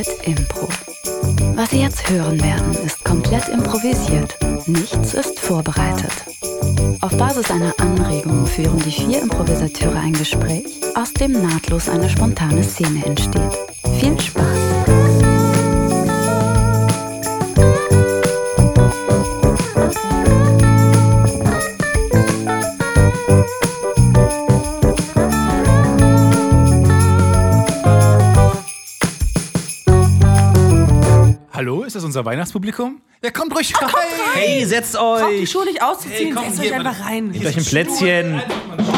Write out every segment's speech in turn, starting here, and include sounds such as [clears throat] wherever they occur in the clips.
Arbeit Impro. Was Sie jetzt hören werden, ist komplett improvisiert. Nichts ist vorbereitet. Auf Basis einer Anregung führen die vier Improvisateure ein Gespräch, aus dem nahtlos eine spontane Szene entsteht. Viel Spaß! Unser Weihnachtspublikum? Ja, kommt ruhig rein. Hey, setzt Braucht die euch! Schuhe nicht auszuziehen, komm, setzt euch einfach rein. Nehmt euch ein Plätzchen.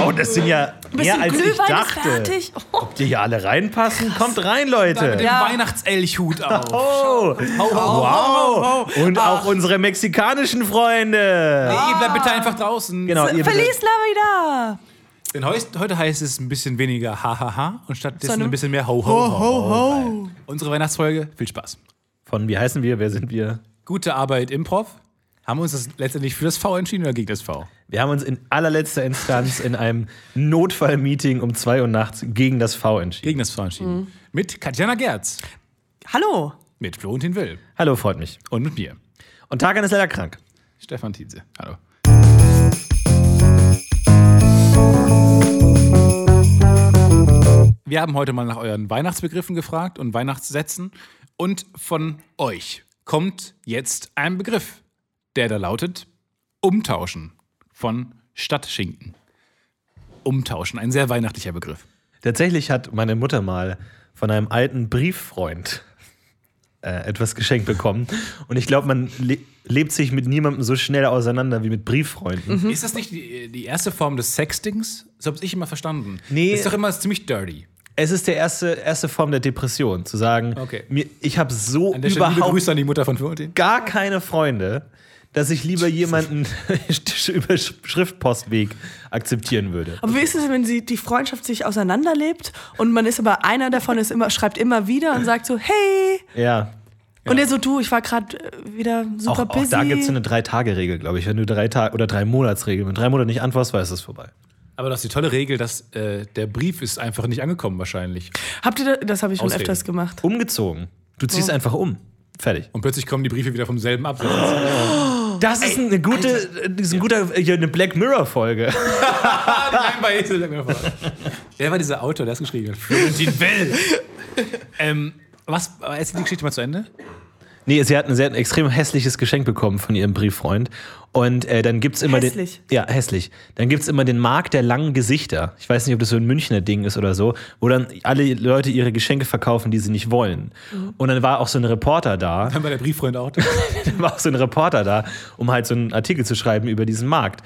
Oh, das sind ja mehr als ich Glühwein ist dachte. fertig. Oh. Ob die hier alle reinpassen? Kommt rein, Mit Leute. dem Ja. Weihnachtselchhut auf. Oh, wow. Und auch unsere mexikanischen Freunde. Hey, ihr bleibt bitte einfach draußen. Genau, ihr Feliz Navidad! Denn heute heißt es ein bisschen weniger Hahaha und stattdessen ein bisschen mehr Ho Ho Ho. ho. Unsere Weihnachtsfolge, viel Spaß. Von wie heißen wir? Wer sind wir? Gute Arbeit Improv. Haben wir uns das letztendlich für das V entschieden oder gegen das V? Wir haben uns in allerletzter Instanz in einem Notfallmeeting um 2 Uhr nachts gegen das V entschieden. Gegen das V entschieden. Mit Katjana Gerz, Hallo. mit Florentin Will Hallo, freut mich. und mit mir, Und Tagan ist leider krank. Stefan Tietze. Hallo. Wir haben heute mal nach euren Weihnachtsbegriffen gefragt und Weihnachtssätzen. Und von euch kommt jetzt ein Begriff, der da lautet Umtauschen von Stadtschinken. Umtauschen, ein sehr weihnachtlicher Begriff. Tatsächlich hat meine Mutter mal von einem alten Brieffreund äh, etwas geschenkt bekommen. Und ich glaube, man le lebt sich mit niemandem so schnell auseinander wie mit Brieffreunden. Ist das nicht die, die erste Form des Sextings? So habe ich immer verstanden. Nee. Ist doch immer ziemlich dirty. Es ist die erste, erste Form der Depression, zu sagen, Okay. mir, ich habe so der überhaupt Grüße an die Mutter von Florentin. gar keine Freunde, dass ich lieber jemanden [laughs] über Schriftpostweg akzeptieren würde. Aber wie ist es, wenn sie, die Freundschaft sich auseinanderlebt und man ist aber einer davon ist immer, schreibt immer wieder und sagt so, hey. Ja. Und der so, du, ich war gerade wieder Auch, super auch busy. da gibt es eine Drei-Tage-Regel, glaube ich. Wenn du drei Tage oder drei Monatsregel, wenn du drei Monate nicht antwortest, war ist es vorbei. Aber das ist die tolle Regel, dass äh, der Brief ist einfach nicht angekommen wahrscheinlich. Habt ihr das, das habe ich schon Ausreden. öfters gemacht. Umgezogen. Du ziehst einfach um. Fertig. Und plötzlich kommen die Briefe wieder vom selben Absatz. [gasps] Das ist eine gute, das ist ein guter, hier eine Black Mirror-Folge. [laughs] Wer war dieser Autor, der es geschrieben hat? Florentin Will. ähm, was, erzähl die Geschichte mal zu Ende. Nee, sie hat ein sehr extrem hässliches Geschenk bekommen von ihrem Brieffreund. Und äh, dann gibt's immer Hässlich? den. Ja, hässlich. Dann gibt's immer den Markt der langen Gesichter. Ich weiß nicht, ob das so ein Münchner Ding ist oder so, wo dann alle Leute ihre Geschenke verkaufen, die sie nicht wollen. Und dann war auch so ein Reporter da. Dann war der Brieffreund auch da. [laughs] dann war auch so ein Reporter da, um halt so einen Artikel zu schreiben über diesen Markt.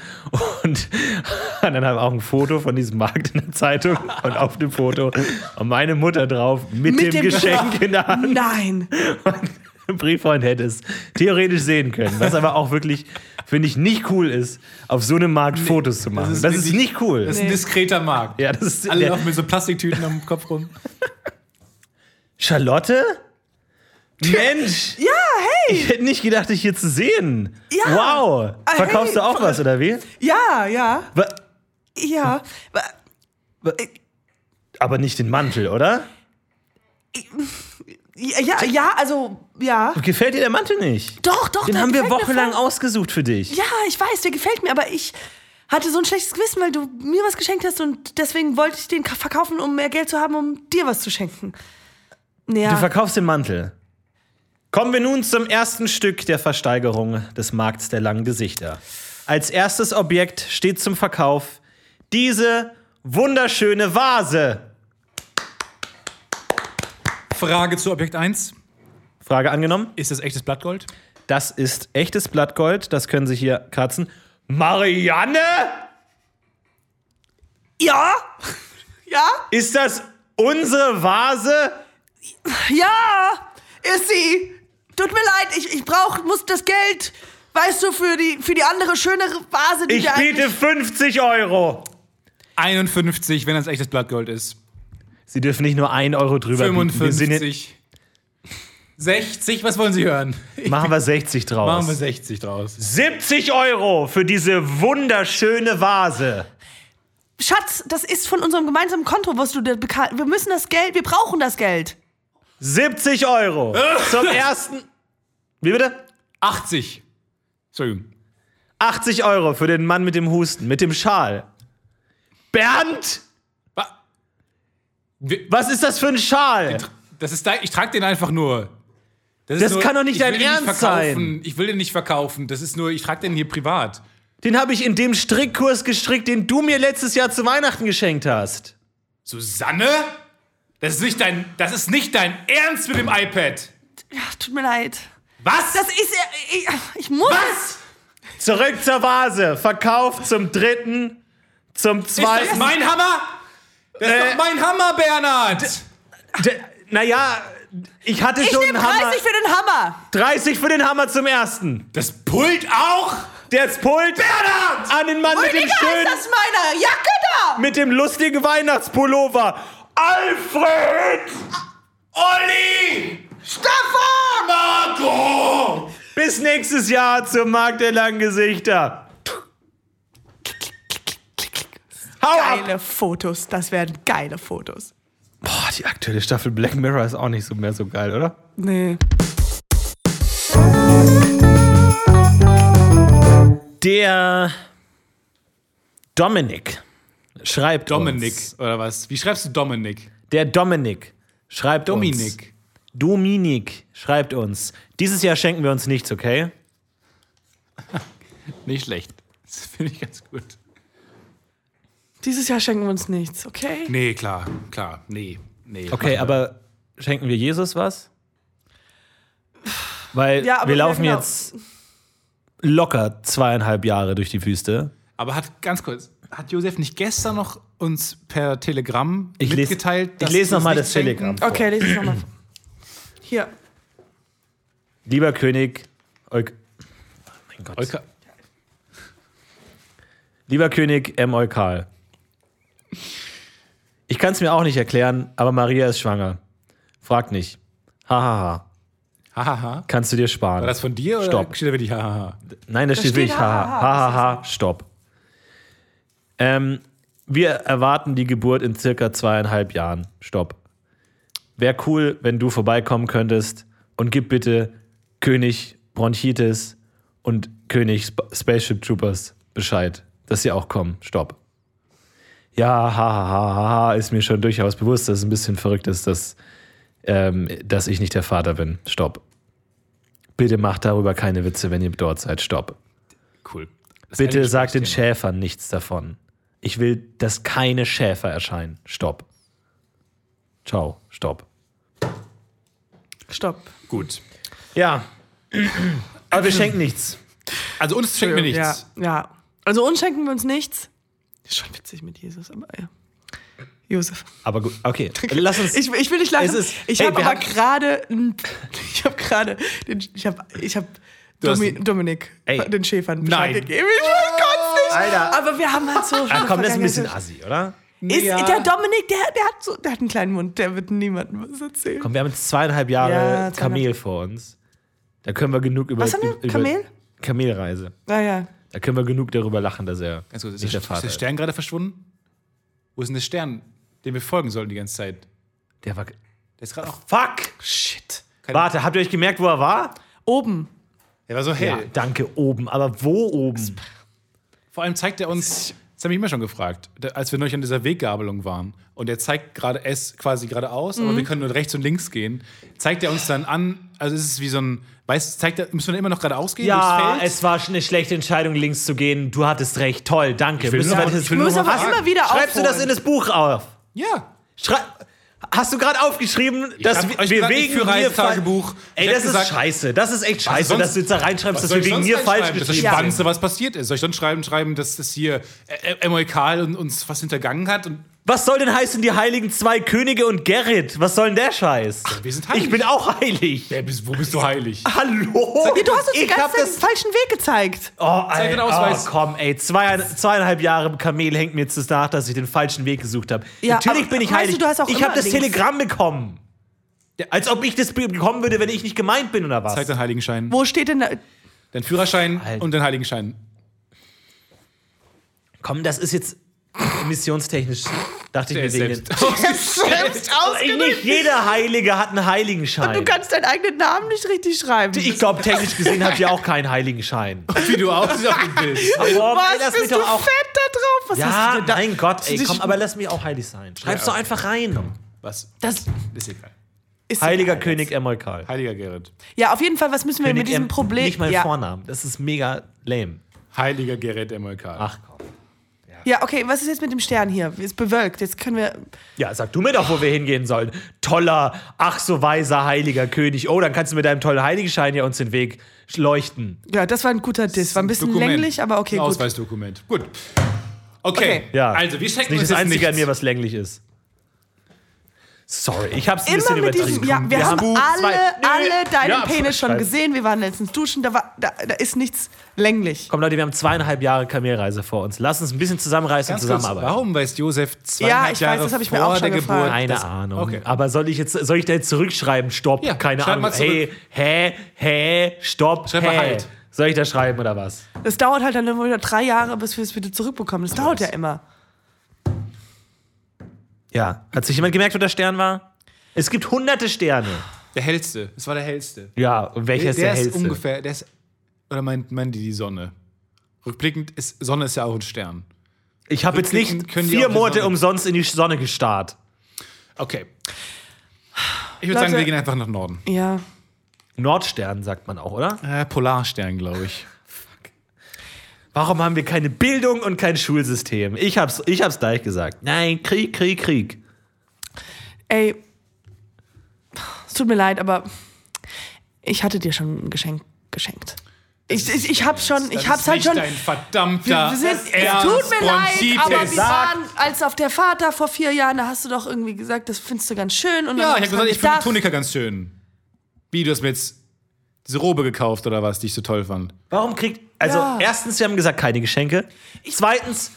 Und [laughs] dann haben wir auch ein Foto von diesem Markt in der Zeitung und auf dem Foto und meine Mutter drauf mit, Mit dem, dem- Geschenk in der Hand. Nein. Und [laughs] Brieffreund hätte es theoretisch sehen können. Was aber auch wirklich, finde ich, nicht cool ist, auf so einem Markt Fotos zu machen. Das ist, wirklich- nicht cool. Das ist ein diskreter Markt. ja, das ist Alle laufen mit so Plastiktüten am Kopf rum. Charlotte? Mensch! Ja, hey. Ich hätte nicht gedacht, dich hier zu sehen. Ja. Wow! Ah, Verkaufst hey, du auch was, oder wie? Ja, ja. Wa- Ja. Aber nicht den Mantel, oder? Ja, ja, ja, also, ja. Gefällt dir der Mantel nicht? Doch, doch. Den haben wir wochenlang ausgesucht für dich. Ja, ich weiß, der gefällt mir, aber ich hatte so ein schlechtes Gewissen, weil du mir was geschenkt hast und deswegen wollte ich den ka- verkaufen, um mehr Geld zu haben, um dir was zu schenken. Ja. Du verkaufst den Mantel. Kommen wir nun zum ersten Stück der Versteigerung des Markts der langen Gesichter. Als erstes Objekt steht zum Verkauf diese wunderschöne Vase. Frage zu Objekt 1. Frage angenommen. Ist das echtes Blattgold? Das ist echtes Blattgold. Das können Sie hier kratzen. Marianne? ja? Ja? Ist das unsere Vase? Ja! Ist sie! Tut mir leid, ich, ich brauch, muss das Geld, weißt du, für die, für die andere schönere Vase, die Ich wir biete eigentlich- 50 Euro. 51, wenn das echtes Blattgold ist. Sie dürfen nicht nur 1 Euro drüber bieten. Wir sind jetzt, 55. 60, was wollen Sie hören? [laughs] machen wir 60 draus. Machen wir 60 draus. 70 Euro für diese wunderschöne Vase. Schatz, das ist von unserem gemeinsamen Konto, was du da beka- Wir müssen das Geld, wir brauchen das Geld. 70 Euro. [laughs] Zum ersten. Wie bitte? 80. Entschuldigung. 80 Euro für den Mann mit dem Husten, mit dem Schal. Bernd! Was ist das für ein Schal? Das ist dein, ich trage den einfach nur. ist Das kann doch nicht ich dein Ernst verkaufen. Ich will den nicht verkaufen. Das ist nur, ich trage den hier privat. Den habe ich in dem Strickkurs gestrickt, den du mir letztes Jahr zu Weihnachten geschenkt hast. Susanne? Das ist nicht dein, das ist nicht dein Ernst mit dem iPad. Ja, tut mir leid. Was? Das ist ja. Ich, ich muss. Was? Zurück zur Vase. Verkauft zum dritten, zum Ist zweiten. das mein Hammer? Das ist Äh, doch mein Hammer, Bernhard. Naja, ich hatte Ich schon nehme einen 30 Hammer. für den Hammer. 30 für den Hammer zum ersten. Das Pult auch? Das Pult Bernhard! an den Mann mit dem Rüdiger, ist schönen, das meine Jacke da? mit dem lustigen Weihnachtspullover. Alfred! Olli! Stefan! Marco! Bis nächstes Jahr zum Markt der langen Gesichter. Hau ab! Geile Fotos. Das werden geile Fotos. Boah, die aktuelle Staffel Black Mirror ist auch nicht so mehr so geil, oder? Nee. Der Dominik schreibt Dominik, Uns. oder was? Wie schreibst du Dominik? Der Dominik schreibt uns. Dominik. Dominik schreibt uns. Dieses Jahr schenken wir uns nichts, okay? [laughs] Nicht schlecht. Das finde ich ganz gut. Dieses Jahr schenken wir uns nichts, okay? Nee, klar, klar. Nee, nee. Okay, aber schenken wir Jesus was? Weil Ja, wir ja, laufen genau. jetzt locker zweieinhalb Jahre durch die Wüste. Aber hat, ganz kurz, hat Josef nicht gestern noch uns per Telegramm Ich lese- mitgeteilt, ich dass lese wir noch mal uns das schenken? Telegramm. Okay, lese es nochmal. Hier. Lieber König, Euk oh mein Gott. Olka, Lieber König M. Eukal. Ich kann es mir auch nicht erklären, aber Maria ist schwanger. Frag nicht. Hahaha. hahaha. Kannst du dir sparen. War das von dir oder Stopp. steht da wirklich hahaha? Nein, da steht steht wirklich haha. hahaha, Hahaha. Stopp. Ähm, wir erwarten die Geburt in circa zweieinhalb Jahren. Stopp. Wäre cool, wenn du vorbeikommen könntest und gib bitte König Bronchitis und König Sp Spaceship Troopers Bescheid, dass sie auch kommen. Stopp. Ja, hahaha, ha, ha, ha, ist mir schon durchaus bewusst, dass es ein bisschen verrückt ist, dass, ähm, dass ich nicht der Vater bin. Stopp. Bitte macht darüber keine Witze, wenn ihr dort seid. Stopp. Cool. Das Bitte sagt den. Schäfern nichts davon. Ich will, dass keine Schäfer erscheinen. Stopp. Ciao. Stopp. Stopp. Gut. Ja. [clears throat] Aber wir schenken nichts. Also uns schenkt mir nichts. Ja, ja. Also uns schenken wir uns nichts. Ist schon witzig mit Jesus, aber ja. Josef. Aber gut, okay. Lass uns. Ich, ich will nicht lachen. Ist- ich hey, habe aber gerade. [laughs] Ich habe gerade. den- Ich habe. Ich hast- Domi, Dominik, Ey. den Schäfern Bescheid Nein. gegeben. Ich konnte nicht. Alter. Aber wir haben halt so. Ah, komm, das ist ein bisschen assi, oder? Ist Ja. der Dominik, der, der hat so, der hat einen kleinen Mund, der wird niemandem was erzählen. Komm, wir haben jetzt zweieinhalb Jahre Ja, zweieinhalb- Kamel vor uns. Da können wir genug über. Was haben wir? über Kamel? Kamelreise. Naja. Da können wir genug darüber lachen, dass er Ganz kurz, ist, nicht der, der ist Vater der ist. Stern gerade verschwunden? Wo ist denn der Stern, dem wir folgen sollten die ganze Zeit? Der war. Der ist gerade auch. Fuck! Shit. Warte, habt ihr euch gemerkt, wo er war? Oben. Der war so hell. Ja, danke, oben. Aber wo oben? Vor allem zeigt er uns, das habe ich immer schon gefragt, als wir neulich an dieser Weggabelung waren und er zeigt gerade es quasi geradeaus, Mhm. aber wir können nur rechts und links gehen, zeigt er uns dann an, also es ist wie so ein, weißt zeigt er, müssen wir immer noch geradeaus gehen Ja, durchs Feld? es war eine schlechte Entscheidung, links zu gehen. Du hattest recht. Toll, danke. will Müssen nur- wir das- ich will nur aber fragen. immer wieder Schreibst du das aufholen. in das Buch auf? Ja. Schrei Hast du gerade aufgeschrieben, dass hab wir, wir ich wegen führe mir Ich Ey, das gesagt- ist scheiße. Das ist echt scheiße, sonst- dass du jetzt da reinschreibst, dass wir ich wegen sonst mir falsch reinschreiben? Das ist das geschrieben. Spannendste, was passiert ist. Soll ich dann schreiben, schreiben, dass das hier äh, Emoikal und uns was hintergangen hat? Und Was soll denn heißen, die heiligen zwei Könige und Gerrit? Was soll denn der Scheiß? wir sind heilig. Ich bin auch heilig. wer bist, wo bist du heilig? Hallo? Ja, du hast uns die ganze Zeit den das. falschen Weg gezeigt. Oh, Zeig den Ausweis. oh, komm, ey. Zwei, zweieinhalb Jahre Kamel hängt mir jetzt das nach, dass ich den falschen Weg gesucht habe. Ja, Natürlich aber bin ich weißt heilig. du, du hast auch ich habe das links. Telegramm bekommen. Als ob ich das bekommen würde, wenn ich nicht gemeint bin oder was? Zeig deinen Heiligenschein. Wo steht denn da? Dein Führerschein Alter. und dein Heiligenschein. Komm, das ist jetzt missionstechnisch Dachte ich mir wegen selbst den- [laughs] Selbst Ey. Nicht jeder Heilige hat einen Heiligenschein. Du kannst deinen eigenen Namen nicht richtig schreiben. ich glaube, technisch gesehen habt ihr auch keinen Heiligenschein. [laughs] Wie du aussiehst auf dem Bild. [laughs] Aber ey, Was, lass mich bist du doch auch. fett da drauf? Was Ja, hast du denn da? mein Gott, ey, komm, aber lass mich auch heilig sein. Schreib's Ja, doch einfach rein. Was? Das Ist egal. ist Heiliger egal. König Emolkal. Heiliger Gerrit. Ja, auf jeden Fall, was müssen wir mit diesem Em- Problem. Nicht mein ja. Vornamen. Das ist mega lame. Heiliger Gerrit MLK. Ach komm. Ja, okay, was ist jetzt mit dem Stern hier? Ist bewölkt. Jetzt können wir. Ja, sag du mir doch, wo wir hingehen sollen. Toller, ach so weiser, heiliger König. Oh, dann kannst du mit deinem tollen Heiligenschein ja uns den Weg leuchten. Ja, das war ein guter Diss. War ein bisschen Dokument. länglich, aber okay, Ein gut. Ausweisdokument. Gut. Okay. Okay. Ja. Also, wir Ist schenken nicht uns das Einzige an mir, was länglich ist. Sorry, ich hab's ein Immer bisschen mit übertrieben. diesem, ja, wir, Wir haben haben alle, alle deinen Ja, Penis schon gesehen. Wir waren letztens duschen, da, war, da, da ist nichts länglich. Komm Leute, wir haben zweieinhalb Jahre Kamelreise vor uns. Lass uns ein bisschen zusammenreißen Ganz und kurz, zusammenarbeiten. warum weiß Josef zweieinhalb Ja, ich weiß, Jahre das hab ich mir vor auch schon der gefragt. Geburt? Keine das, Ahnung. Okay. Aber soll ich jetzt, soll ich da jetzt zurückschreiben? Stopp, Ja, keine schreib Ahnung. Hey, hä, hä, stopp, Schreib hä. mal halt. Soll ich da schreiben oder was? Das dauert halt dann immer wieder drei Jahre, bis wir es wieder zurückbekommen. Das dauert ja immer. Ja. Hat sich jemand gemerkt, wo der Stern war? Es gibt hunderte Sterne. Der hellste. Es war der hellste. Ja, und welcher ist der, ist hellste? ungefähr, der ist, oder meint, meint die die Sonne? Rückblickend ist, Sonne ist ja auch ein Stern. Ich habe jetzt nicht vier Monate umsonst in die Sonne gestarrt. Okay. Ich würde sagen, wir gehen einfach nach Norden. Ja. Nordstern sagt man auch, oder? Äh, Polarstern, glaube ich. Warum haben wir keine Bildung und kein Schulsystem? Ich hab's, ich hab's gleich gesagt. Nein, Krieg, Krieg, Krieg. Ey, es tut mir leid, aber ich hatte dir schon ein Geschenk geschenkt. Ich, ich, ich hab's schon, ich Das hab's halt schon. Dein verdammter Wir sind, es tut mir leid, aber wir waren als auf der Fahrt da vor vier Jahren, da hast du doch irgendwie gesagt, das findest du ganz schön. Und dann Ja, hab ich habe gesagt, ich finde Tunika ganz schön. Wie, du hast mir jetzt diese Robe gekauft oder was, die ich so toll fand? Warum kriegt. Also, Ja. erstens, wir haben gesagt, keine Geschenke. Zweitens,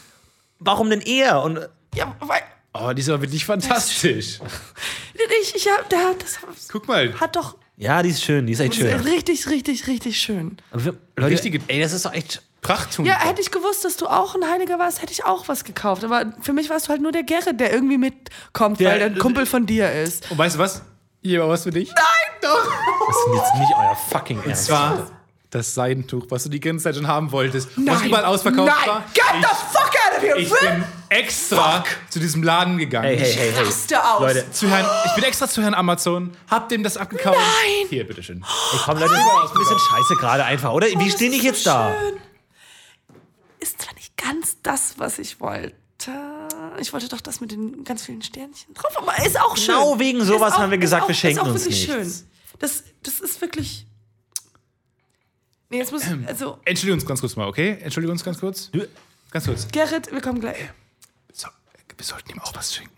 warum denn er? Und Ja, weil, Oh, die ist aber wirklich fantastisch. [laughs] ich, ich hab, der, das Guck mal. hat doch ja, die ist schön, die ist echt schön. richtig, richtig, richtig schön. Aber wir- Leute, Richtige- ey, das ist doch echt. Prachttunika. Ja, hätte ich gewusst, dass du auch ein Heiliger warst, hätte ich auch was gekauft. Aber für mich warst du halt nur der Gerrit, der irgendwie mitkommt, Der- weil der ein Kumpel von dir ist. Und weißt du was? Hier war was für dich. Das ist jetzt nicht euer fucking Ernst. Und zwar das Seidentuch, was du die ganze Zeit schon haben wolltest. Was Nein. überall ausverkauft Nein. war. Get the fuck out of here! Ich bin extra zu diesem Laden gegangen. Hey, hey, hey, hey. Raste aus. Leute, Zu Herrn, ich bin extra zu Herrn Amazon, hab dem das abgekauft. Nein. Hier, bitteschön. ey, komm, Leute, das ist ein bisschen scheiße gerade einfach, oder? Wie Oh, stehe ich so jetzt da? schön. Ist zwar nicht ganz das, was ich wollte. Ich wollte doch das mit den ganz vielen Sternchen drauf, aber ist auch schön. Genau wegen sowas Ist auch- haben wir gesagt, ist auch, wir schenken ist auch uns wirklich nichts. schön. Das, das ist wirklich. Nee, jetzt muss. Also, Entschuldigung uns ganz kurz mal, okay? Entschuldigung uns ganz kurz. Ganz kurz. Gerrit, wir kommen gleich. So, wir sollten ihm auch was schenken.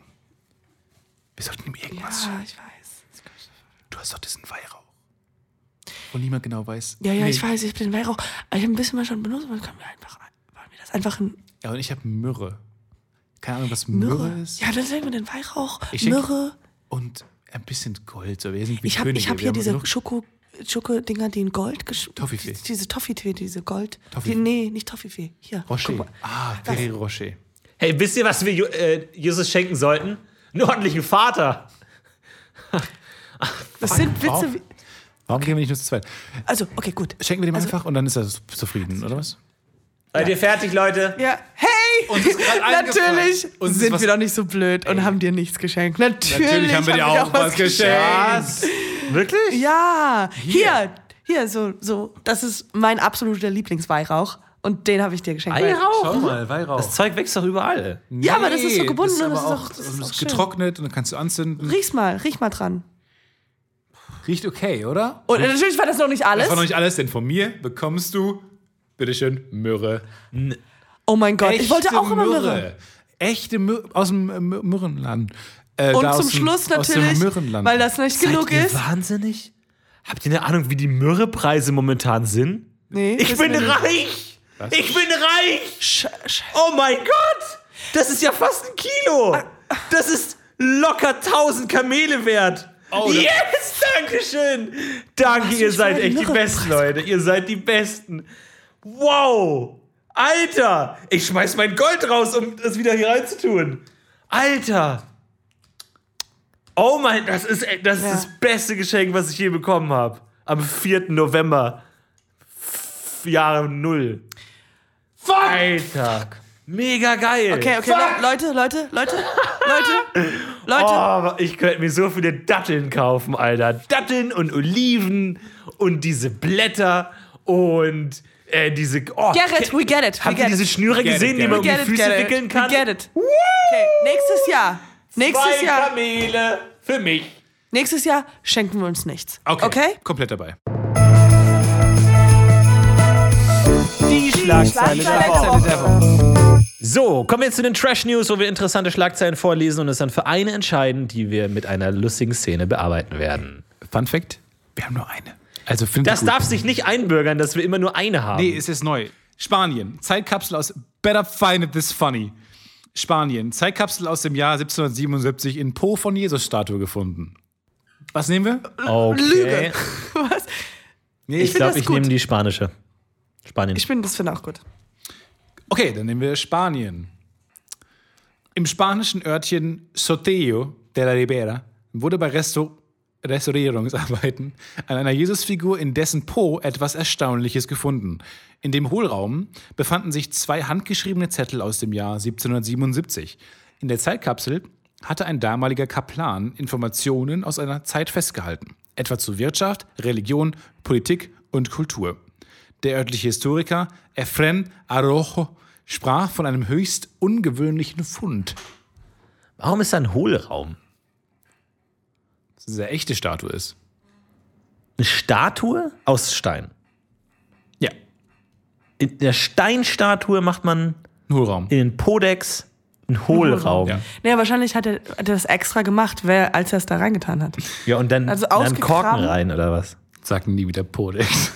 Wir sollten ihm Ja, irgendwas schenken. ich weiß. Du hast doch diesen Weihrauch. Wo niemand genau weiß. Ja, ja, Nee. ich weiß, ich bin Weihrauch. Aber ich habe ein bisschen mal schon benutzt, aber können wir einfach. Wollen wir das einfach in Ja, und ich habe Myrrhe. Keine Ahnung, was Myrrhe, Myrrhe? ist. Ja, dann nehmen wir den Weihrauch, Ich Myrrhe. Und ein bisschen Gold. So, wir sind wie Ich habe hab hier diese Schoko, Schoko-Dinger, die in Gold Toffifee. Diese Toffifee, diese Gold. Toffifee. Die, nee, nicht Toffifee. Hier. Rocher. Ah, Ferrero Rocher. Hey, wisst ihr, was wir äh, Jesus schenken sollten? Einen ordentlichen Vater. [laughs] Das sind Warum? Witze. Wie, Warum gehen wir nicht nur zu zweit? also, okay, gut. Schenken wir dem Also- einfach und dann ist er zufrieden, oder was? Seid ihr fertig, Leute? Ja, hey! Uns ist. Natürlich Uns sind wir doch nicht so blöd und haben dir nichts geschenkt. Natürlich, Natürlich haben wir dir auch was geschenkt. Was? Wirklich? Ja, hier, hier, so, so. Das ist mein absoluter Lieblingsweihrauch und den habe ich dir geschenkt. Weihrauch? mal, Weihrauch. Das Zeug wächst doch überall. Ja, aber das ist so gebunden Das ist, und das aber ist auch, auch- das ist auch ist schön. getrocknet und dann kannst du anzünden. Riech's mal, riech mal dran. Riecht okay, oder? Und natürlich war das noch nicht alles. Das war noch nicht alles, denn von mir bekommst du, bitteschön, Myrrhe. Oh mein Gott, ich wollte auch immer Myrrhe. Echte Myrrhe aus dem Mür- Myrrenland. Äh, Und zum dem- Schluss natürlich, weil das nicht genug Seid ihr ist. wahnsinnig? Habt ihr eine Ahnung, wie die Myrrhepreise momentan sind? Nee, Ich bin nicht. reich! Ich bin reich! Sch sch Oh mein Gott! Das ist ja fast ein Kilo! Das ist locker 1000 Kamele wert! Oh, yes! Dankeschön! Danke, ihr seid echt die Besten, Leute. Ihr seid die Besten. Wow! Alter! Ich schmeiß mein Gold raus, um das wieder hier reinzutun. Alter! Oh mein, das ist, das, ist Ja. das beste Geschenk, was ich je bekommen habe. Am 4. November. F Jahre Null. Alter! Mega geil! Okay, okay, Le Leute, Leute, Leute, Leute, [laughs] Leute. Oh, ich könnte mir so viele Datteln kaufen, Alter. Datteln und Oliven und diese Blätter und äh, diese. Oh, Gerrit, we get it. We Habt ihr get diese it. Schnüre Get it, gesehen, die get man um it. die Get it, Füße get it. wickeln kann? We get it. Okay, nächstes Jahr. Nächstes Zwei Jahr. Kamele für mich. Nächstes Jahr schenken wir uns nichts. Okay. Okay? Komplett dabei. Die Schlagzeile der Woche. So, kommen wir jetzt zu den Trash News, wo wir interessante Schlagzeilen vorlesen und es dann für eine entscheiden, die wir mit einer lustigen Szene bearbeiten werden. Fun Fact: Wir haben nur eine. Also Das darf sich nicht einbürgern, dass wir immer nur eine haben. Nee, es ist neu. Spanien. Zeitkapsel aus Better Find It This Funny. Spanien. Zeitkapsel aus dem Jahr 1777 in Po von Jesus-Statue gefunden. Was nehmen wir? okay. Lüge. [laughs] Was? Nee, Ich glaube, ich gut. nehme die spanische. Spanien. Ich bin, das finde ich auch gut. Okay, dann nehmen wir Spanien. Im spanischen Örtchen Soteo de la Ribera wurde bei Restaur Restaurierungsarbeiten an einer Jesusfigur in dessen Po etwas Erstaunliches gefunden. In dem Hohlraum befanden sich zwei handgeschriebene Zettel aus dem Jahr 1777. In der Zeitkapsel hatte ein damaliger Kaplan Informationen aus einer Zeit festgehalten, etwa zu Wirtschaft, Religion, Politik und Kultur. Der örtliche Historiker Efren Arojo sprach von einem höchst ungewöhnlichen Fund. Warum ist da ein Hohlraum? Dass es eine echte Statue ist. Eine Statue aus Stein. Ja, In der Steinstatue macht man ein Hohlraum. in den Podex einen Hohlraum. Ja. Nee, wahrscheinlich hat er, hat er das extra gemacht, wer, als er es da reingetan hat. Ja, und dann, Also dann Korken rein, oder was? Sagen nie wieder Podex.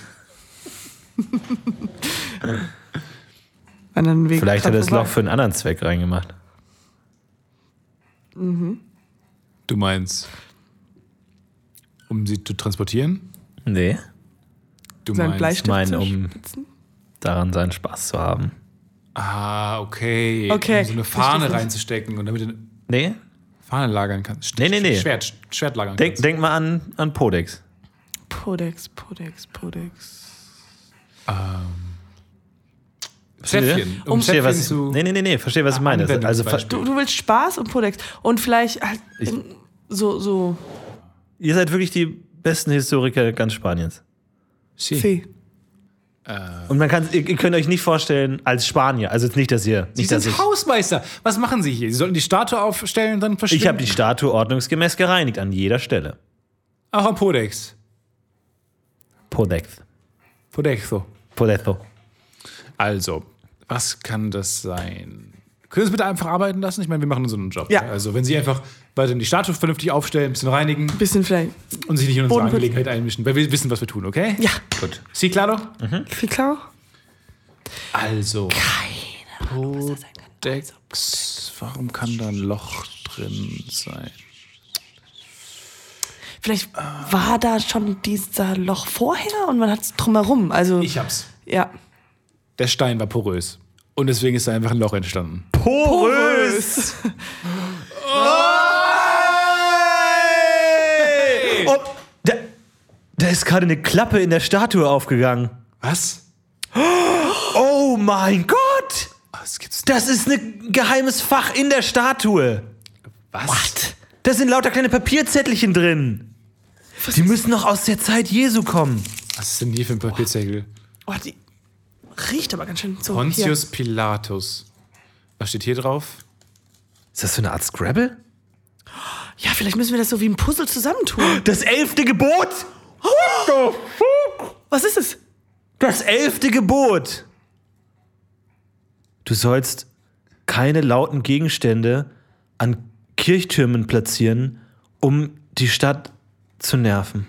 Vielleicht hat er das Loch für einen anderen Zweck reingemacht. Du meinst, um sie zu transportieren? Nee. Du Sein meinst, Bleistift Ich meine, zu um spitzen? daran seinen Spaß zu haben. ah, okay. Okay, Um so eine Fahne reinzustecken und damit du eine Nee? Fahne lagern kannst. Nee, nee, nee. Schwert, Schwert lagern Denk, kannst. denk mal an, an Podex. Podex, Podex, Podex. Zäpfchen. Um Verstehe, Zäpfchen was ich, zu. nee, nee, nee, nee, verstehe, was ich meine. Also. Du, du willst Spaß und Podex. Und vielleicht halt Ich- so, so. Ihr seid wirklich die besten Historiker ganz Spaniens. Sí. See. Und man kann, ihr, ihr könnt euch nicht vorstellen, als Spanier, also jetzt nicht, dass ihr, Sie nicht, dass sind ich, Hausmeister. Was machen Sie hier? Sie sollten die Statue aufstellen und dann verschwinden. ich habe die Statue ordnungsgemäß gereinigt an jeder Stelle. Auch am Podex. Podex. Podexo. Podexo. Also, was kann das sein? Können Sie es bitte einfach arbeiten lassen? Ich meine, wir machen unseren Job. Ja. Also, wenn Sie einfach weiterhin die Statue vernünftig aufstellen, ein bisschen reinigen Bisschen vielleicht. und sich nicht in unsere Bodenputz. Angelegenheit einmischen, weil wir wissen, was wir tun, okay? Ja. Gut. Sie, claro? Viel klar? Also, Keine Ahnung, was das sein kann. Podex. Warum kann da ein Loch drin sein? Vielleicht war da schon dieser Loch vorher und man hat es drumherum. Also, Ich hab's. ja. Der Stein war porös. Und deswegen ist da einfach ein Loch entstanden. Porös! [laughs] Oh, da, da ist gerade eine Klappe in der Statue aufgegangen. Was? [gasps] Oh mein Gott! Was gibt's Das ist ein geheimes Fach in der Statue. Was? Da sind lauter kleine Papierzettelchen drin. Die müssen noch aus der Zeit Jesu kommen. Was ist denn hier für ein Papierzettel? Oh, die riecht aber ganz schön so. Pontius Pilatus. Was steht hier drauf? Ist das so eine Art Scrabble? Hier. Ja, vielleicht müssen wir das so wie ein Puzzle zusammentun. [gasps] Das elfte Gebot! Was ist es? Das elfte Gebot! Du sollst keine lauten Gegenstände an Kirchtürmen platzieren, um die Stadt zu nerven.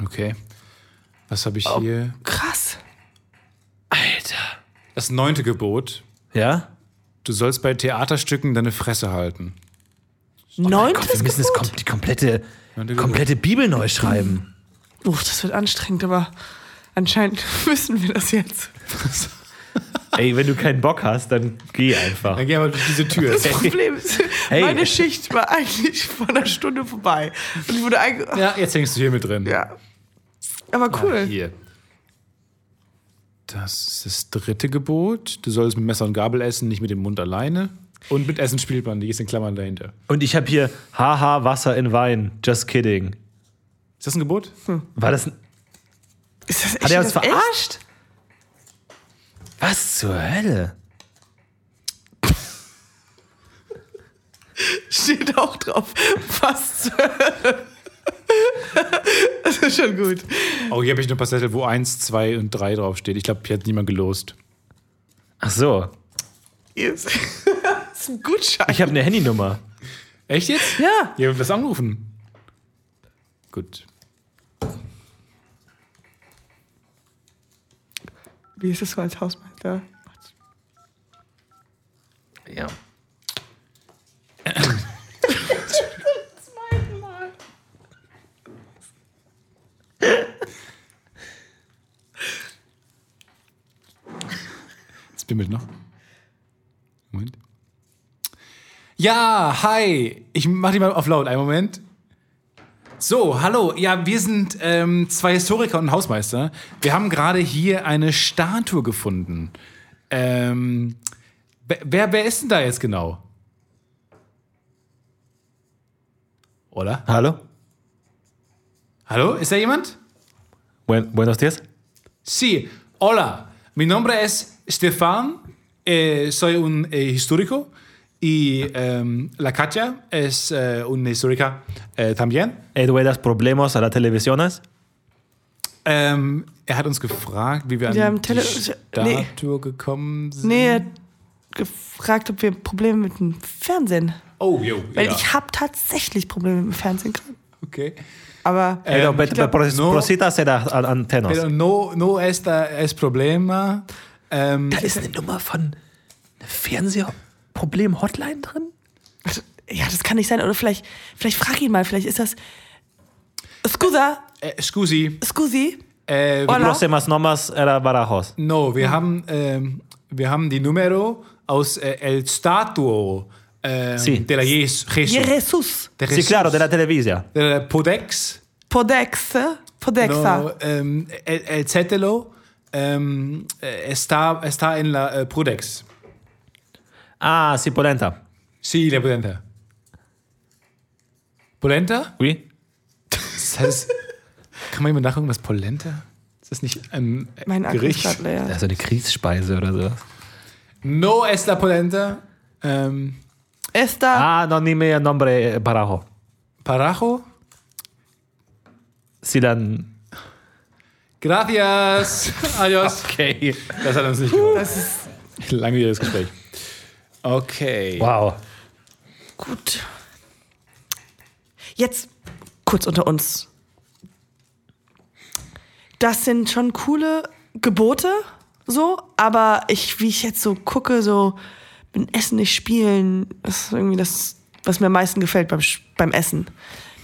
Okay. Was habe ich hier? Krass. Das neunte Gebot. Ja? Du sollst bei Theaterstücken deine Fresse halten. Neuntes Gott, wir müssen das Gebot? kom die komplette, komplette Bibel neu schreiben. Uff, das wird anstrengend, aber anscheinend [laughs] müssen wir das jetzt. [laughs] Ey, wenn du keinen Bock hast, dann geh einfach. Dann gehen wir durch diese Tür. Das [laughs] Problem ist, Hey. meine Schicht war eigentlich vor einer Stunde vorbei. Und ich wurde eigentlich. ja, jetzt hängst du hier mit drin. Ja. Aber cool. Hier. Das ist das dritte Gebot. Du sollst mit Messer und Gabel essen, nicht mit dem Mund alleine. Und mit Essen spielt man, die ist in Klammern dahinter. Und ich habe hier Haha, Wasser in Wein. Just kidding. Ist das ein Gebot? War das ein. Ist das, Hat er uns echt? verarscht? Was zur Hölle? [laughs] Steht auch drauf. Was zur Hölle. Das ist schon gut. Oh, hier habe ich noch ein paar Zettel, wo 1, 2 und 3 draufsteht. Ich glaube, hier hat niemand gelost. Ach so. Hier ist- [laughs] Das ist ein Gutschein. Ich habe eine Handynummer. Echt jetzt? Ja. Ihr habt das angerufen. Gut. Wie ist es so als Hausmeister? Ja. Bimmelt noch. Moment. Ja, hi. Ich mach die mal auf laut. Einen Moment. So, hallo. Ja, wir sind ähm, zwei Historiker und Hausmeister. Wir haben gerade hier eine Statue gefunden. Ähm, wer- wer, wer ist denn da jetzt genau? Oder? Hallo? Hallo? Ist da jemand? Buen buenos días. Sí, hola, mi nombre es Stefan, eh, soy un eh, histórico y em, la Katja es eh, una histórica eh, también. Eduardas problemas a la televisiones. Ähm, er hat uns gefragt, wie wir an Wir haben die Tele- nee. Statue gekommen sind. Nee, er hat gefragt, ob wir Probleme mit dem Fernsehen. Oh, jo, Weil ja. ich habe tatsächlich Probleme mit dem Fernsehen gerade. okay. Aber Pero, Ähm, an antenas. Pero no, no esta es problema. Ähm, Da ist eine Nummer von einer Fernsehproblem-Hotline drin? also, ja, das kann nicht sein. Oder vielleicht, vielleicht frag ihn mal. Vielleicht ist das. Scusa, äh, scusi. scusi. Äh, wir Hola. Próximas nomas era Badajoz. No, wir haben, ähm, wir haben die Numero aus äh, El Statuo ähm, Sí. de la Jes Jesus. Jesus. De Sí, Jesus. claro, de la televisia. De la Podex. Podex. eh? Podexa. No, ähm, el, el Cetelo ähm, äh, está, está en la äh, Podex. Ah, sí, polenta. Sí, la Polenta. Polenta? Oui. Das heißt, kann man jemand nachgucken, was Polenta? Ist das nicht ein äh, Mein ist Gericht? gerade leer. Das ist eine Kriegsspeise oder so. No es la Polenta. Ähm, Esta. Ah, no ni me nombre eh, Barajo. Parajo? Sí, dann. Gracias. Adios. [laughs] Okay. Das hat uns nicht gemacht. Das ist Langwieriges Gespräch. Okay. Wow. gut. Jetzt kurz unter uns. Das sind schon coole Gebote, so, aber ich, wie ich jetzt so gucke, so mit Essen nicht spielen, das ist irgendwie das, was mir am meisten gefällt beim, beim Essen.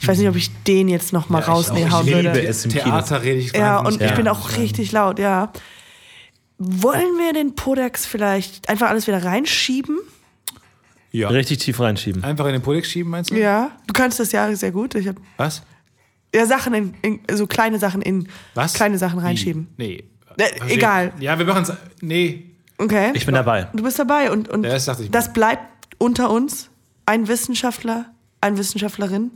Ich weiß nicht, ob ich den jetzt noch mal Ja, ich auch. rausnehmen Ich würde. liebe es im Kino. Theater rede ich Ja, und ich bin auch richtig laut, ja. Wollen wir den Podex vielleicht einfach alles wieder reinschieben? Ja. Richtig tief reinschieben. Einfach in den Podex schieben, meinst du? Ja. Du kannst das ja sehr gut. Ich hab, Was? ja, Sachen in, in, so kleine Sachen in Was? kleine Sachen Wie? reinschieben. Nee. Äh, egal. Ja, wir machen es. Nee. Okay. Ich bin dabei. du bist dabei und, und Ja, das dachte ich das bleibt unter uns. Ein Wissenschaftler, eine Wissenschaftlerin.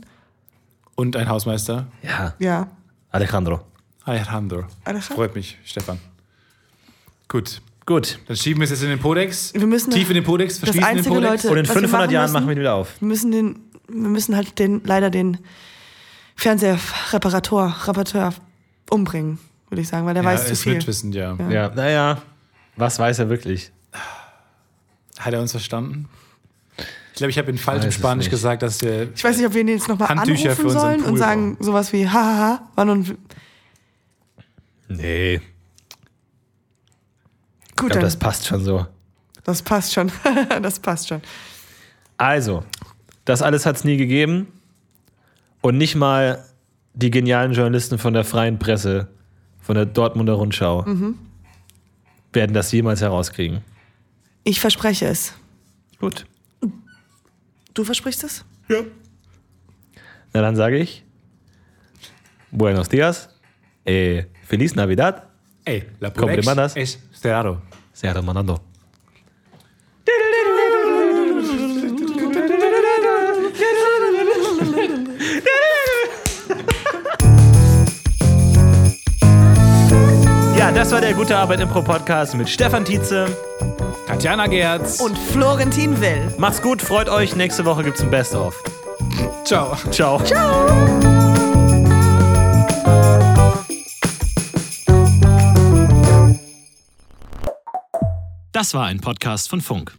Und ein Hausmeister. Ja. Ja. Alejandro. Alejandro. Alejandro. Freut mich, Stefan. Gut. Gut. Dann schieben wir es jetzt in den Podex. Wir müssen Tief in den Podex, das verschließen den Podex. Leute, Und in was wir 500 Jahren müssen, machen wir ihn wieder auf. Wir müssen den, wir müssen halt den, leider den Fernsehreparator, Reparateur umbringen, würde ich sagen, weil der ja, weiß zu ist viel. mitwissend, ja. Ja, naja. Was weiß er wirklich? Hat er uns verstanden? Ich glaube, ich habe in falschem Spanisch nicht. gesagt, dass der. Ich weiß nicht, ob wir ihn jetzt nochmal Handtücher für anrufen sollen und sagen sowas wie hahaha, war nun Nee. Ich gut, glaube, dann, das passt schon so. das passt schon, [laughs] das passt schon. Also, das alles hat es nie gegeben. Und nicht mal die genialen Journalisten von der Freien Presse, von der Dortmunder Rundschau, werden das jemals herauskriegen. Ich verspreche es. Gut. Du versprichst es? Ja. Na dann sage ich, buenos días, eh, feliz Navidad, Ey, la Comprimadas. es cerrado. sehr hermanando. Ja, das war der Gute Arbeit Impro Podcast mit Stefan Tietze. Tatjana Gerz. Und Florentin Will. Macht's gut, freut euch. Nächste Woche gibt's ein Best-of. ciao. Ciao. Das war ein Podcast von Funk.